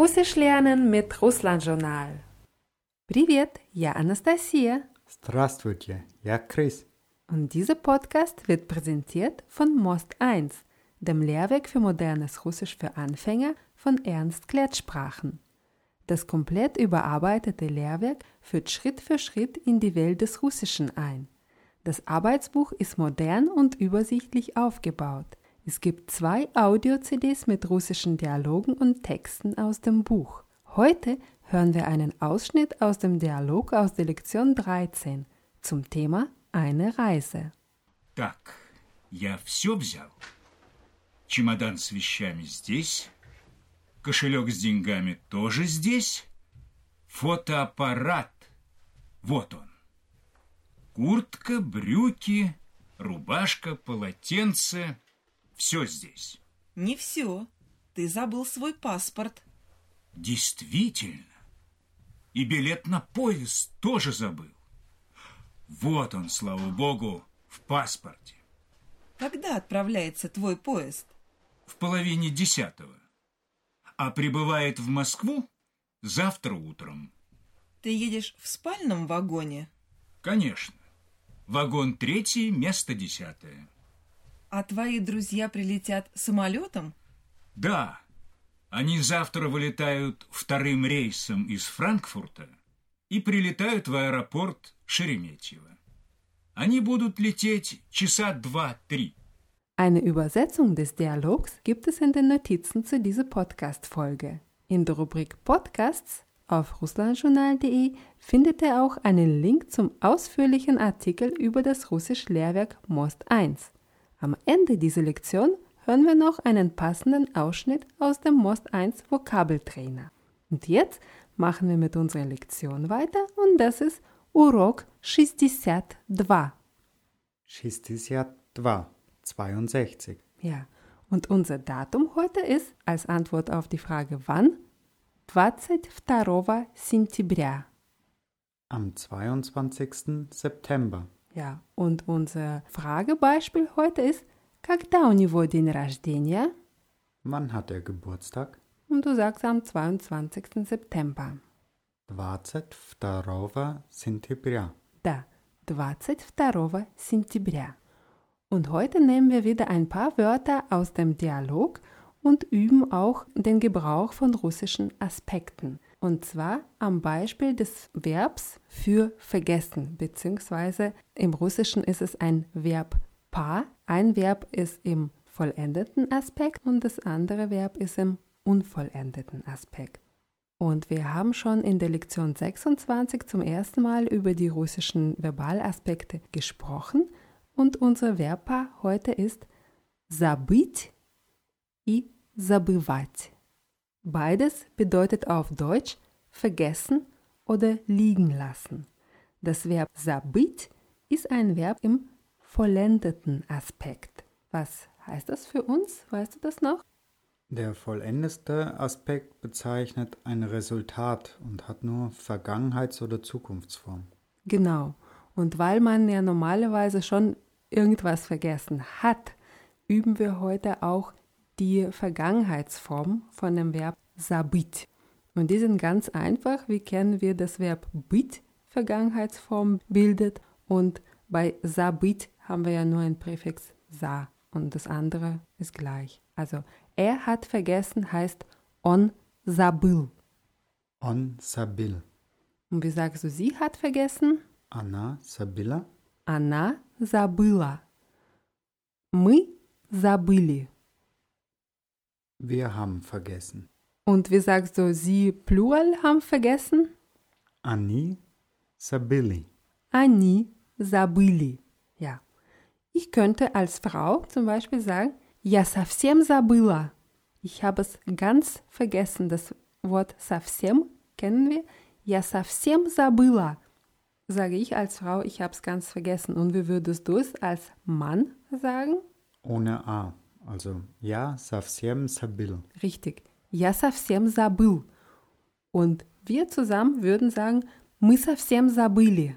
Russisch lernen mit Russland-Journal. Привет, я Anastasia. Здравствуйте, я Chris. Und dieser Podcast wird präsentiert von Most 1, dem Lehrwerk für modernes Russisch für Anfänger von Ernst Klettsprachen. Das komplett überarbeitete Lehrwerk führt Schritt für Schritt in die Welt des Russischen ein. Das Arbeitsbuch ist modern und übersichtlich aufgebaut. Es gibt zwei Audio-CDs mit russischen Dialogen und Texten aus dem Buch. Heute hören wir einen Ausschnitt aus dem Dialog aus der Lektion 13 zum Thema Eine Reise. Так, я все взял. Чемодан с вещами здесь. Кошелек с деньгами тоже здесь. Фотоаппарат. Вот он. Куртка, брюки, рубашка, полотенце. Все здесь. Не все. Ты забыл свой паспорт. Действительно. И билет на поезд тоже забыл. Вот он, слава богу, в паспорте. Когда отправляется твой поезд? В половине десятого. А прибывает в Москву завтра утром. Ты едешь в спальном вагоне? Конечно. Вагон третий, место десятое. А твои друзья прилетят самолетом? Да, они завтра вылетают вторым рейсом из Франкфурта и прилетают в аэропорт Шереметьево. Они будут лететь часа два-три. Eine Übersetzung des Dialogs gibt es in den Notizen zu dieser Podcast-Folge. In der Rubrik Podcasts auf russlandjournal.de findet ihr auch einen Link zum ausführlichen Artikel über das Russisch-Lehrwerk Most 1. Am Ende dieser Lektion hören wir noch einen passenden Ausschnitt aus dem Most 1 Vokabeltrainer. Und jetzt machen wir mit unserer Lektion weiter und das ist Урок 62. 62, 62. Ja, und unser Datum heute ist als Antwort auf die Frage wann 22 сентября. Am 22. September. Ja, und unser Fragebeispiel heute ist Когда у него день рождения? Wann hat er Geburtstag? Und du sagst am 22. September. 22 сентября. Да, 22 сентября. Und heute nehmen wir wieder ein paar Wörter aus dem Dialog und üben auch den Gebrauch von russischen Aspekten. Und zwar am Beispiel des Verbs für vergessen, beziehungsweise im Russischen ist es ein Verb pa. Ein Verb ist im vollendeten Aspekt und das andere Verb ist im unvollendeten Aspekt. Und wir haben schon in der Lektion 26 zum ersten Mal über die russischen Verbalaspekte gesprochen und unser Verbpaar heute ist забыть и забывать. Beides bedeutet auf Deutsch vergessen oder liegen lassen. Das Verb забыть ist ein Verb im vollendeten Aspekt. Was heißt das für uns? Weißt du das noch? Der vollendeste Aspekt bezeichnet ein Resultat und hat nur Vergangenheits- oder Zukunftsform. Genau. Und weil man ja normalerweise schon irgendwas vergessen hat, üben wir heute auch die Vergangenheitsform von dem Verb sabit. Und die sind ganz einfach. Wie kennen wir das Verb bit Vergangenheitsform bildet und bei sabit haben wir ja nur ein Präfix sa und das andere ist gleich. Also er hat vergessen heißt on sabil. On sabil. Und wie sagst du, sie hat vergessen? Anna sabila. Она забыла. Мы забыли. Wir haben vergessen. Und wie sagst du, sie plural haben vergessen? Они забили. Они забыли. Ja. Ich könnte als Frau zum Beispiel sagen, я совсем забыла. Ich habe es ganz vergessen. Das Wort совсем kennen wir. Я совсем забыла. Sage ich als Frau, ich habe es ganz vergessen. Und wie würdest du es als Mann sagen? Ohne A. Also ja, совсем забыл. Richtig. Я совсем забыл. Und wir zusammen würden sagen, мы совсем забыли.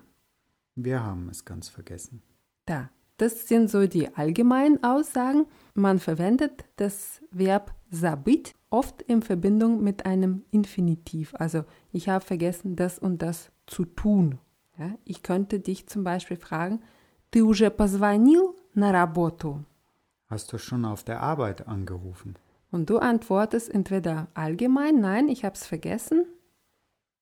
Wir haben es ganz vergessen. Da. Das sind so die allgemeinen Aussagen. Man verwendet das Verb забыть oft in Verbindung mit einem Infinitiv. Also ich habe vergessen, das und das zu tun. Ja, ich könnte dich zum Beispiel fragen, Ты уже позвонил на работу? Hast du schon auf der Arbeit angerufen? Und du antwortest entweder allgemein, nein, ich habe es vergessen,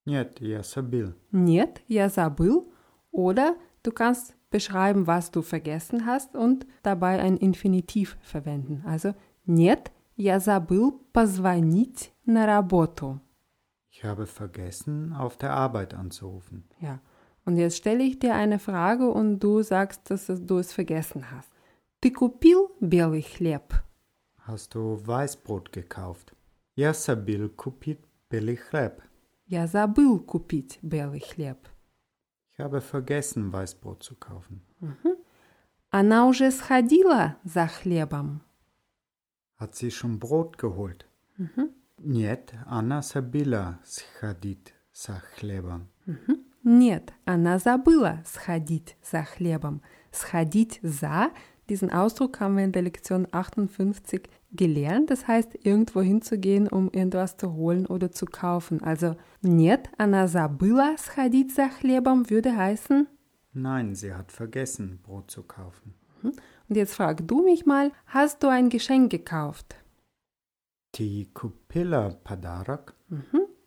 Нет, я забыл. нет, я забыл, oder du kannst beschreiben, was du vergessen hast und dabei ein Infinitiv verwenden. Also, нет, я забыл позвонить на работу. Ich habe vergessen, auf der Arbeit anzurufen. Ja. Und jetzt stelle ich dir eine Frage und du sagst, dass es- du es vergessen hast. Ты купил белый хлеб? Hast du Weißbrot gekauft? Я забыл купить белый хлеб. Я забыл купить белый хлеб. Ich habe vergessen, Weißbrot zu kaufen. Она уже сходила за хлебом. Hat sie schon Brot geholt? Нет, она забыла сходить за хлебом. Нет, она забыла сходить за хлебом. Сходить за, diesen Ausdruck haben wir in der Lektion 58 gelernt. Das heißt, irgendwo hinzugehen, um irgendwas zu holen oder zu kaufen. Also, нет, она забыла сходить за хлебом würde heißen. Nein, sie hat vergessen, Brot zu kaufen. Und jetzt frag du mich mal, hast du ein Geschenk gekauft? Ты купила подарок?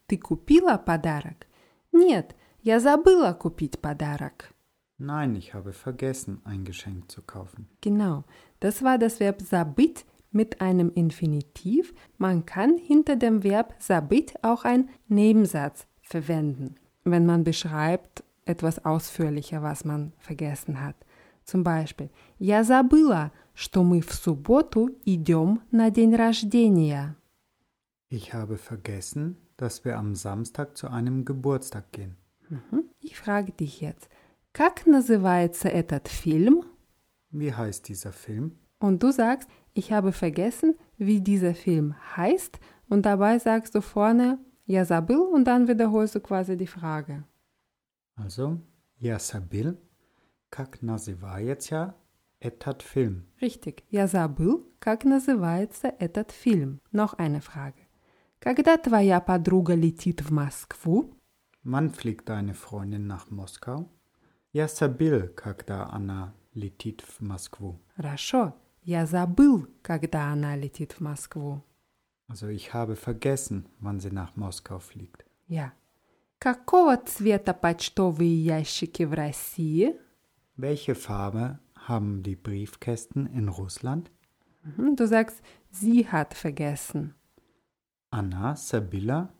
Ты купила подарок? Нет, я забыла купить подарок. Nein, ich habe vergessen, ein Geschenk zu kaufen. Genau, das war das Verb sabit mit einem Infinitiv. Man kann hinter dem Verb sabit auch einen Nebensatz verwenden, wenn man beschreibt etwas ausführlicher, was man vergessen hat. Zum Beispiel, я забыла, что мы в субботу идем на день рождения. Ich habe vergessen, dass wir am Samstag zu einem Geburtstag gehen. Ich frage dich jetzt, как называется этот фильм? Wie heißt dieser Film? Und du sagst, ich habe vergessen, wie dieser Film heißt. Und dabei sagst du vorne, я забыл, und dann wiederholst du quasi die Frage. Also, я забыл, как называется этот фильм. Richtig, я забыл, как называется этот фильм. Noch eine Frage. Когда твоя подруга летит в Москву? Wann fliegt deine Freundin nach Moskau? Я забыл, когда она летит в Москву. Хорошо, я забыл, когда она летит в Москву. Also ich habe vergessen, wann sie nach Moskau fliegt. Ja. Какого цвета почтовые ящики в России? Welche Farbe haben die Briefkästen in Russland? Mhm, Du sagst, sie hat vergessen. Она забыла,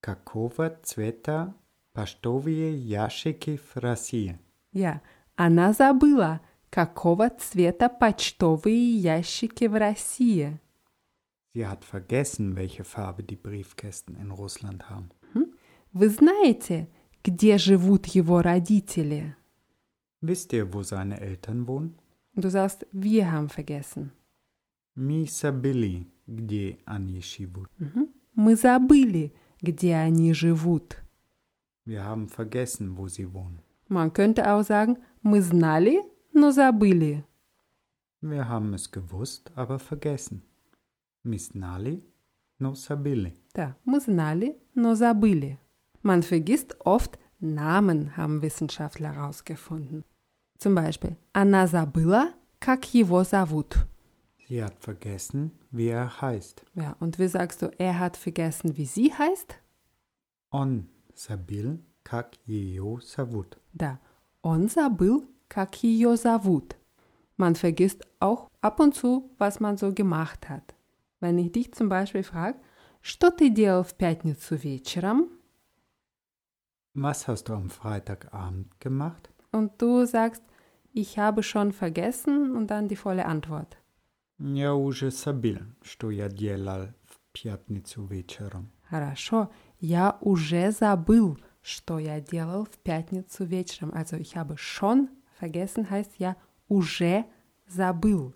какого цвета почтовые ящики в России. Ja, она забыла, какого цвета почтовые ящики в России. Sie hat vergessen, welche Farbe die Briefkästen in Russland haben. Вы знаете, где живут его родители? Wisst ihr, wo seine Eltern wohnen? Du sagst, wir haben vergessen. Мы забыли, где они живут. Мы забыли, где они живут. Wir haben vergessen, wo sie wohnen. Man könnte auch sagen, мы знали, но забыли. Wir haben es gewusst, aber vergessen. Мы знали, но забыли. Да, мы знали, но забыли. Man vergisst oft Namen, haben Wissenschaftler herausgefunden. Zum Beispiel, она забыла, как его зовут. Sie hat vergessen, wie er heißt. Ja, und wie sagst du, er hat vergessen, wie sie heißt? Он забыл, как ее зовут. Да, он забыл, как ее зовут. Man vergisst auch ab und zu, was man so gemacht hat. Wenn ich dich zum Beispiel frage, что ты делал в пятницу вечером? Was hast du am Freitagabend gemacht? Und du sagst, ich habe schon vergessen und dann die volle Antwort. Я уже забыл, что я делал в пятницу вечером. Хорошо, я уже забыл, что я делал в пятницу вечером. Also ich habe schon vergessen heißt ja уже забыл.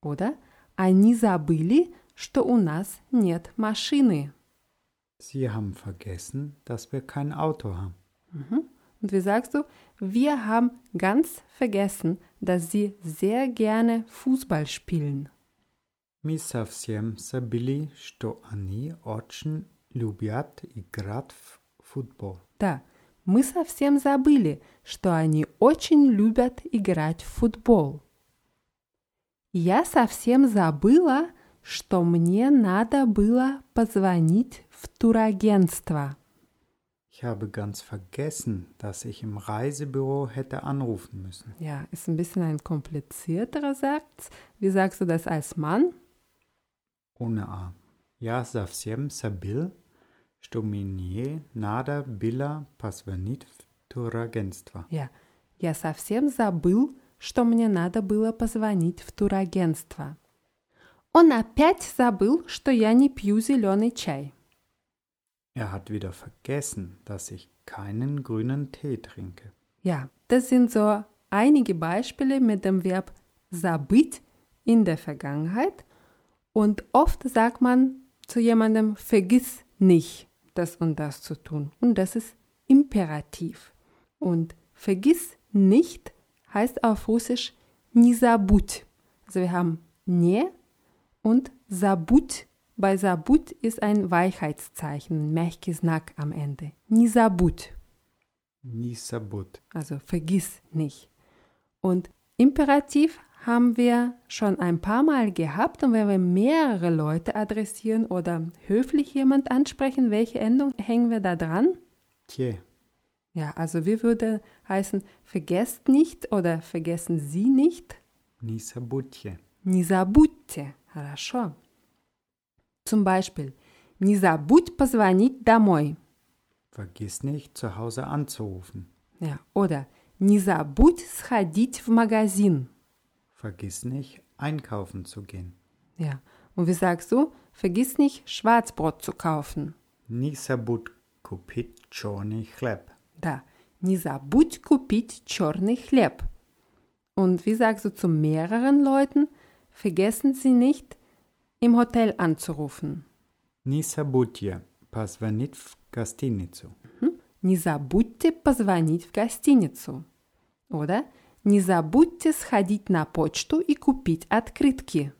Oder они забыли, что у нас нет машины. Sie haben vergessen, dass wir kein Auto haben. Und wie sagst du, wir haben ganz vergessen, dass sie sehr gerne Fußball spielen. Мы совсем забыли, что они очень любят играть в футбол. Да, мы совсем забыли, что они очень любят играть в футбол. Я совсем забыла, что мне надо было позвонить в турагентство. Ich habe ganz vergessen, dass ich im Reisebüro hätte anrufen müssen. Ja, ist ein bisschen ein komplizierterer Satz. Wie sagst du das als Mann? Ohne A. Я совсем забыл, что мне надо было позвонить в турагентство. Ja, я совсем забыл, что мне надо было позвонить в турагентство. Он опять забыл, что я не пью зеленый чай. Er hat wieder vergessen, dass ich keinen grünen Tee trinke. Ja, das sind so einige Beispiele mit dem Verb забыть in der Vergangenheit. Und oft sagt man zu jemandem, vergiss nicht, das und das zu tun. Und das ist Imperativ. Und vergiss nicht heißt auf Russisch не забудь. Also wir haben не und забудь. Bei забудь ist ein Weichheitszeichen, ein Mechkisnack am Ende. Не забудь. Nie sabut. Also vergiss nicht. Und Imperativ haben wir schon ein paar Mal gehabt und wenn wir mehrere Leute adressieren oder höflich jemand ansprechen, welche Endung hängen wir da dran? Tje. Ja, also wie würde heißen, vergesst nicht oder vergessen Sie nicht? Nie sabutje. Не забудьте. Хорошо. Zum Beispiel, не забудь позвонить домой. Vergiss nicht, zu Hause anzurufen. Ja, oder не забудь сходить в магазин. Vergiss nicht, einkaufen zu gehen. Ja, und wie sagst du, vergiss nicht, Schwarzbrot zu kaufen. Nie sabut kupit чорний хлеб. Да, не забудь купить черный хлеб. Und wie sagst du zu mehreren Leuten, vergessen Sie nicht, im Hotel anzurufen. Не забудьте позвонить в гостиницу. Не забудьте позвонить в гостиницу. Oder не забудьте сходить на почту и купить открытки.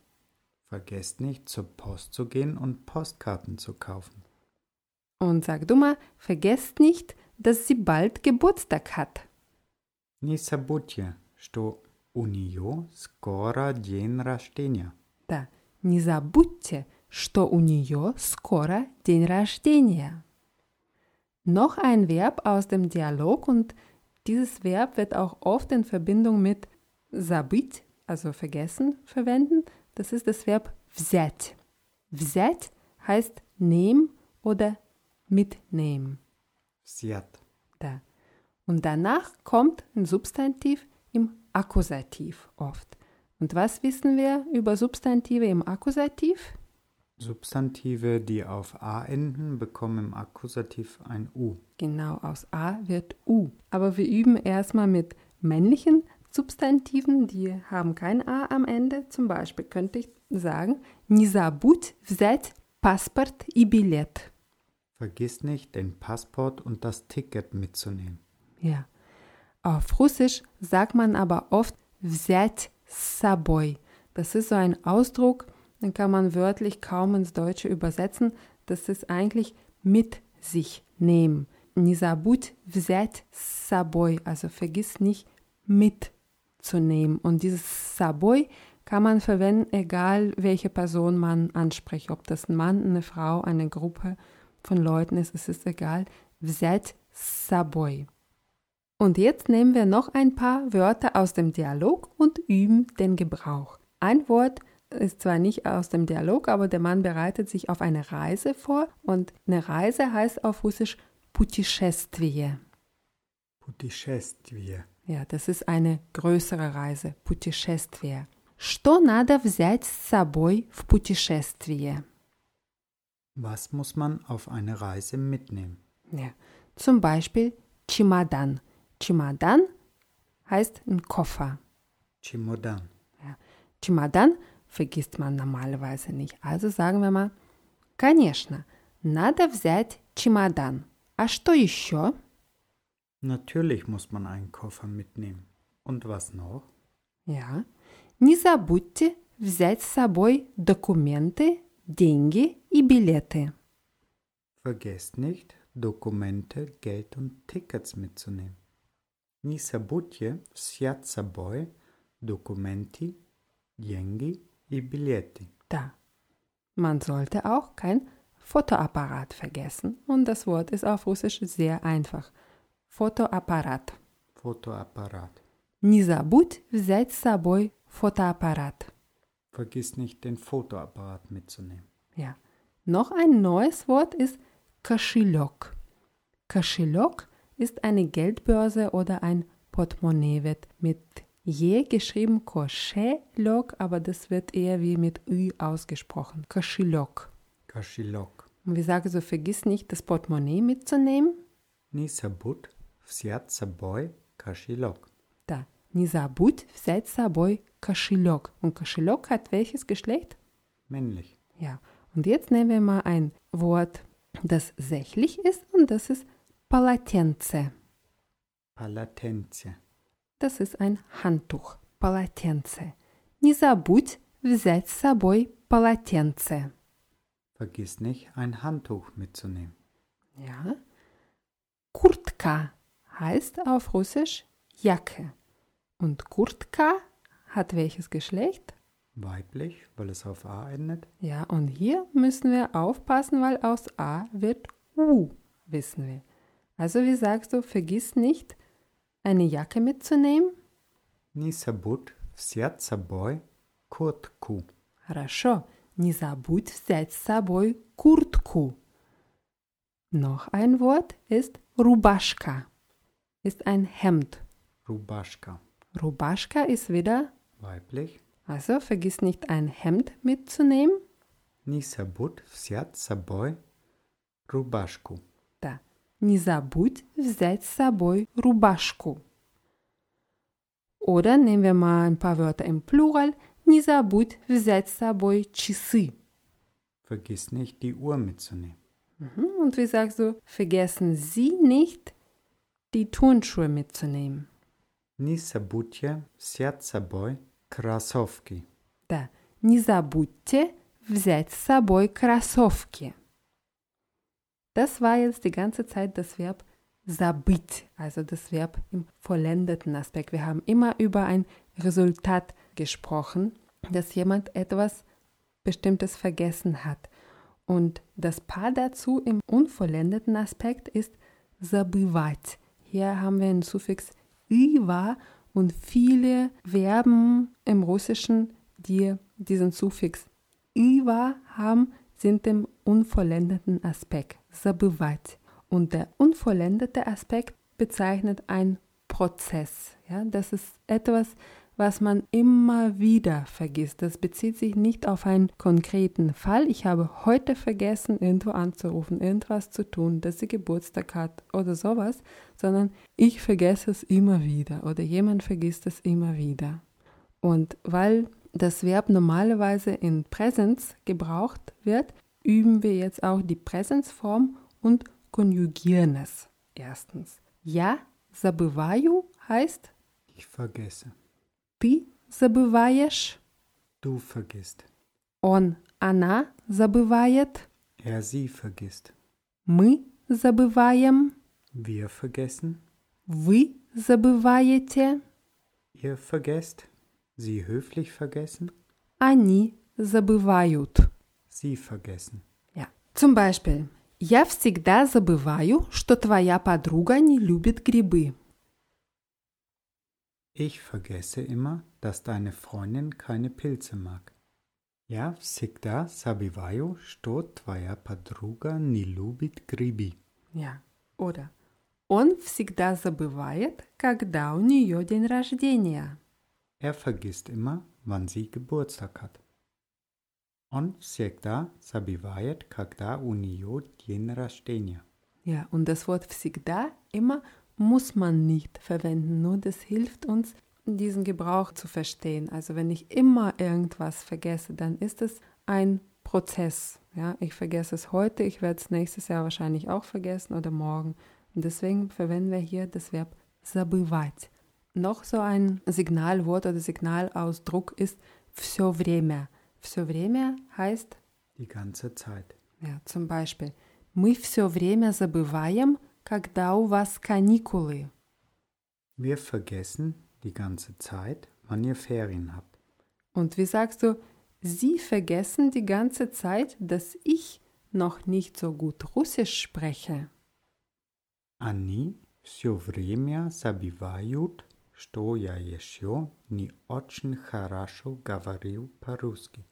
Vergesst nicht, zur Post zu gehen und Postkarten zu kaufen. Und sag du mal, vergesst nicht, dass sie bald Geburtstag hat. Не забудьте, что у нее скоро день рождения. Да, не забудьте, что у нее скоро день рождения. Noch ein Verb aus dem Dialog und dieses Verb wird auch oft in Verbindung mit забыть, also vergessen, verwenden. Das ist das Verb взять. Взять heißt nehmen oder mitnehmen. Взят. Da. Und danach kommt ein Substantiv im Akkusativ oft. Und was wissen wir über Substantive im Akkusativ? Substantive, die auf A enden, bekommen im Akkusativ ein U. Genau, aus A wird U. Aber wir üben erstmal mit männlichen Substantiven, die haben kein A am Ende. Zum Beispiel könnte ich sagen, не забудь взять паспорт и билет. Vergiss nicht, den Passport und das Ticket mitzunehmen. Ja. Auf Russisch sagt man aber oft взять с собой. Das ist so ein Ausdruck, dann kann man wörtlich kaum ins Deutsche übersetzen. Das ist eigentlich mit sich nehmen. Nisabut vzet saboy, also vergiss nicht mitzunehmen. Und dieses saboy kann man verwenden, egal welche Person man anspricht, ob das ein Mann, eine Frau, eine Gruppe von Leuten ist, es ist egal. Vzet saboy. Und jetzt nehmen wir noch ein paar Wörter aus dem Dialog und üben den Gebrauch. Ein Wort ist zwar nicht aus dem Dialog, aber der Mann bereitet sich auf eine Reise vor und eine Reise heißt auf Russisch Путешествие. Путешествие. Ja, das ist eine größere Reise, Путешествие. Что надо взять с собой в путешествие? Was muss man auf eine Reise mitnehmen? Ja, zum Beispiel Чемодан. Чемодан heißt ein Koffer. Чемодан. Чемодан vergisst man normalerweise nicht. Also sagen wir mal, конечно, надо взять чемодан. А что еще? Natürlich muss man einen Koffer mitnehmen. Und was noch? Ja, не забудьте взять с собой документы, деньги и билеты. Vergesst nicht, Dokumente, Geld und Tickets mitzunehmen. Не забудьте взять с собой документы, деньги и билеты. Da. Man sollte auch kein Fotoapparat vergessen und das Wort ist auf Russisch sehr einfach. Fotoapparat. Fotoapparat. Не забудь взять с собой фотоаппарат. Vergiss nicht, den Fotoapparat mitzunehmen. Ja. Noch ein neues Wort ist Кошелек. Кошелек ist eine Geldbörse oder ein Portemonnaie, wird mit je geschrieben Кошелек, aber das wird eher wie mit Ü ausgesprochen. Кошелек. Кошелек. Und wir sagen so, vergiss nicht, das Portemonnaie mitzunehmen. Не забудь взять с собой кошелек. Da. Не забудь взять с собой кошелек. Und кошелек hat welches Geschlecht? Männlich. Ja. Und jetzt nehmen wir mal ein Wort, das sächlich ist und das ist полотенце. Palatenze. Das ist ein Handtuch. Полотенце. Не забудь взять с собой полотенце. Vergiss nicht, ein Handtuch mitzunehmen. Ja. Kurtka heißt auf Russisch Jacke. Und Kurtka hat welches Geschlecht? Weiblich, weil es auf A endet. Ja, und hier müssen wir aufpassen, weil aus A wird U, wissen wir. Also wie sagst du, vergiss nicht, eine Jacke mitzunehmen? Не забудь взять с собой куртку. Хорошо. Не забудь взять с собой куртку. Noch ein Wort ist Rubaschka. Ist ein Hemd. Rubaschka. Rubaschka ist wieder, Weiblich. also vergiss nicht ein Hemd mitzunehmen. Не забудь взять с собой рубашку. Да. Не забудь взять с собой рубашку. Oder nehmen wir mal ein paar Wörter im Plural. Не забудь взять с собой часы. Vergiss nicht, die Uhr mitzunehmen. Mhm. Und wie sagst du, vergessen Sie nicht, die Turnschuhe mitzunehmen. Не забудьте взять с собой кроссовки. Да. Не забудьте взять с собой кроссовки. Das war jetzt die ganze Zeit das Verb забыть, also das Verb im vollendeten Aspekt. Wir haben immer über ein Resultat gesprochen, dass jemand etwas Bestimmtes vergessen hat. Und das Paar dazu im unvollendeten Aspekt ist забывать. Hier haben wir ein Suffix iwa und viele Verben im Russischen, die diesen Suffix iwa haben, sind im unvollendeten Aspekt, забывать. Und der unvollendete Aspekt bezeichnet einen Prozess. Ja? Das ist etwas, was man immer wieder vergisst. Das bezieht sich nicht auf einen konkreten Fall. Ich habe heute vergessen, irgendwo anzurufen, irgendwas zu tun, dass sie Geburtstag hat oder sowas, sondern ich vergesse es immer wieder oder jemand vergisst es immer wieder. Und weil das Verb normalerweise in Präsens gebraucht wird, üben wir jetzt auch die Präsensform und konjugieren es. Erstens. Ja, забываю heißt Ich vergesse. ты забываешь, Du vergisst. он, она забывает, Er sie vergisst. мы забываем, Wir vergessen. вы забываете, Ihr vergesst. Sie höflich vergessen. они забывают. Sie vergessen. Ja. Zum Beispiel, я всегда забываю, что твоя подруга не любит грибы. Ich vergesse immer, dass deine Freundin keine Pilze mag. Я всегда забываю, что твоя подруга не любит грибы. Ja. Oder он всегда забывает, когда у нее день рождения. Er vergisst immer, wann sie Geburtstag hat. Он всегда забывает, когда у нее день рождения. Ja, und das Wort всегда immer muss man nicht verwenden, nur das hilft uns, diesen Gebrauch zu verstehen. Also wenn ich immer irgendwas vergesse, dann ist es ein Prozess. Ja, ich vergesse es heute, ich werde es nächstes Jahr wahrscheinlich auch vergessen oder morgen. Und deswegen verwenden wir hier das Verb забывать. Noch so ein Signalwort oder Signalausdruck ist все время. Все время heißt, Die ganze Zeit. ja, zum Beispiel, мы все время забываем, когда у вас каникулы. Wir vergessen die ganze Zeit, wann ihr Ferien habt. Und wie sagst du, Sie vergessen die ganze Zeit, dass ich noch nicht so gut Russisch spreche. Они все время забивают, что я еще не очень хорошо говорю по-русски.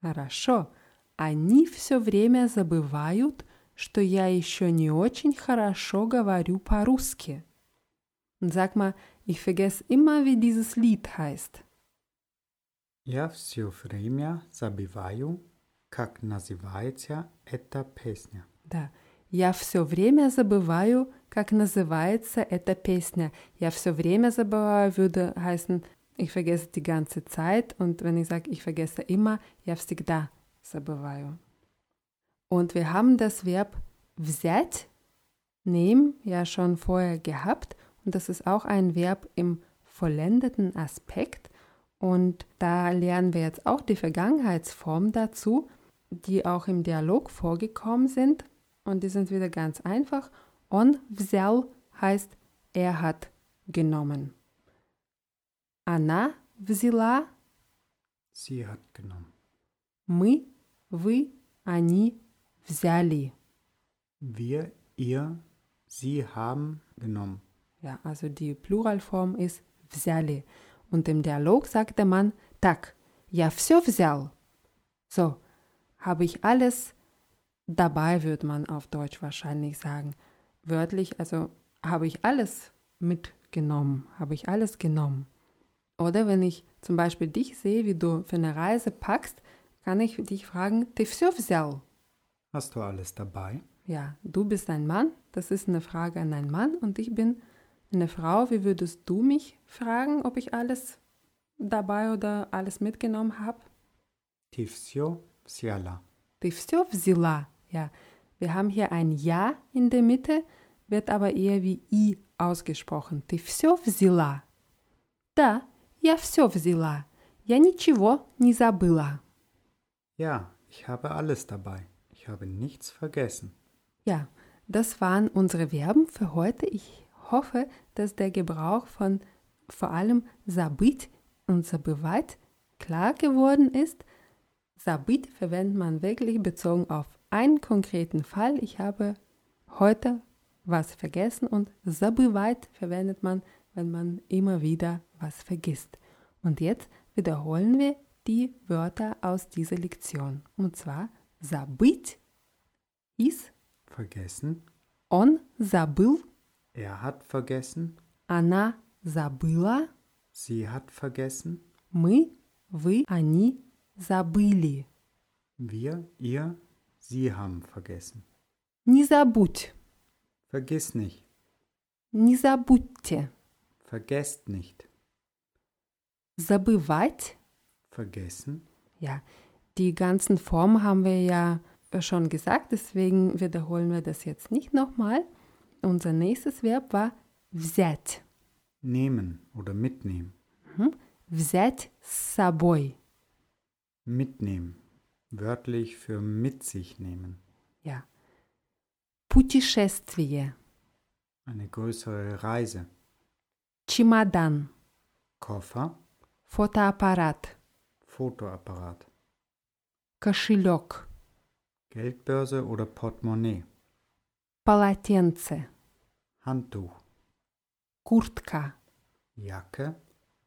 Хорошо. Они все время забывают, что я еще не очень хорошо говорю по-русски. Sag mal, ich vergesse immer, wie dieses Lied heißt. Я все время забиваю, как называется эта песня. Да. Я все время забываю, как называется эта песня. Я все время забываю würde heißen, ich vergesse die ganze Zeit. Und wenn ich sage, ich vergesse immer, я всегда забываю. Und wir haben das Verb взять, nehmen, ja schon vorher gehabt. Und das ist auch ein Verb im vollendeten Aspekt. Und da lernen wir jetzt auch die Vergangenheitsform dazu, die auch im Dialog vorgekommen sind. Und die sind wieder ganz einfach. On взял heißt, er hat genommen. Она взяла, Sie hat genommen. мы, вы, они взяли. Wir, ihr, sie haben genommen. Ja, also die Pluralform ist взяли. Und im Dialog sagt der Mann, так, я все взял. So, habe ich alles dabei, würde man auf Deutsch wahrscheinlich sagen. Wörtlich, also habe ich alles mitgenommen, habe ich alles genommen. Oder wenn ich zum Beispiel dich sehe, wie du für eine Reise packst, kann ich dich fragen, ты все взял? Hast du alles dabei? Ja, du bist ein Mann, das ist eine Frage an einen Mann und ich bin eine Frau. Wie würdest du mich fragen, ob ich alles dabei oder alles mitgenommen habe? Ты все взяла. Ты все взяла? Ja, wir haben hier ein Ja in der Mitte, wird aber eher wie I ausgesprochen. Ты все взяла? Да, я все взяла. Я ничего не забыла. Ja, ich habe alles dabei. Ich habe nichts vergessen. Ja, das waren unsere Verben für heute. Ich hoffe, dass der Gebrauch von vor allem забыть und забывать klar geworden ist. Забыть verwendet man wirklich bezogen auf einen konkreten Fall. Ich habe heute was vergessen und забывать verwendet man, wenn man immer wieder was vergisst. Und jetzt wiederholen wir die Wörter aus dieser Lektion. Und zwar забыть ist Vergessen. он забыл, Er hat vergessen. она забыла, Sie hat vergessen. мы, вы, они забыли. Wir, ihr, sie haben vergessen. Не забудь, Vergiss nicht. не забудьте. Vergesst nicht. Забывать, Vergessen. ja, die ganzen Formen haben wir ja schon gesagt, deswegen wiederholen wir das jetzt nicht nochmal. Unser nächstes Verb war взять. Nehmen oder mitnehmen. Mhm. Взять с собой. Mitnehmen. Wörtlich für mit sich nehmen. Ja. Путешествие. Eine größere Reise. Чемодан. Koffer. Фотоаппарат. Fotoapparat. Кошелек. Geldbörse oder Portemonnaie. Полотенце. Handtuch. Куртка. Jacke.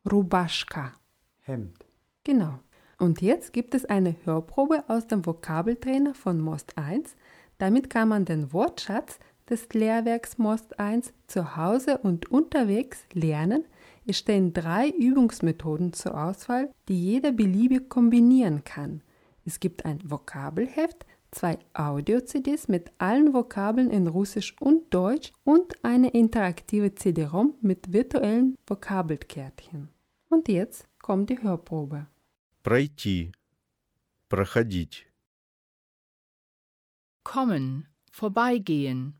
Рубашка. Hemd. Genau. Und jetzt gibt es eine Hörprobe aus dem Vokabeltrainer von Most 1. Damit kann man den Wortschatz des Lehrwerks Most 1 zu Hause und unterwegs lernen. Es stehen drei Übungsmethoden zur Auswahl, die jeder beliebig kombinieren kann. Es gibt ein Vokabelheft, zwei Audio-CDs mit allen Vokabeln in Russisch und Deutsch und eine interaktive CD-ROM mit virtuellen Vokabelkärtchen. Und jetzt kommt die Hörprobe. Пройти. Проходить. kommen, vorbeigehen,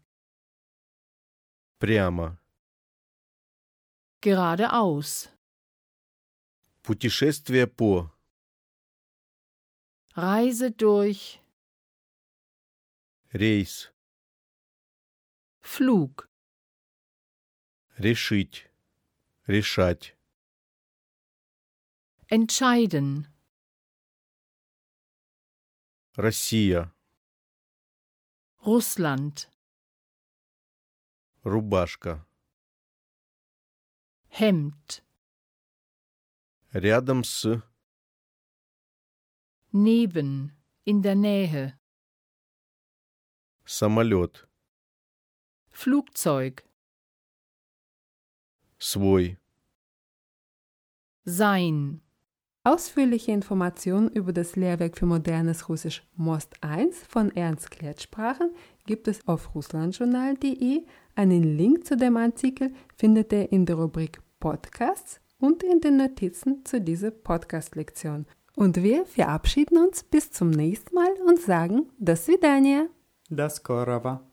Прямо. geradeaus, Путешествие по. Reise durch рейс, Flug, решить, решать, entscheiden, Россия, Russland, рубашка, Hemd, рядом с, neben, in der Nähe, самолет, Flugzeug, свой, sein, Ausführliche Informationen über das Lehrwerk für modernes Russisch Most 1 von Ernst Klettsprachen gibt es auf russlandjournal.de. Einen Link zu dem Artikel findet ihr in der Rubrik Podcasts und in den Notizen zu dieser Podcast-Lektion. Und wir verabschieden uns bis zum nächsten Mal und sagen, das Vidania. Das Korava.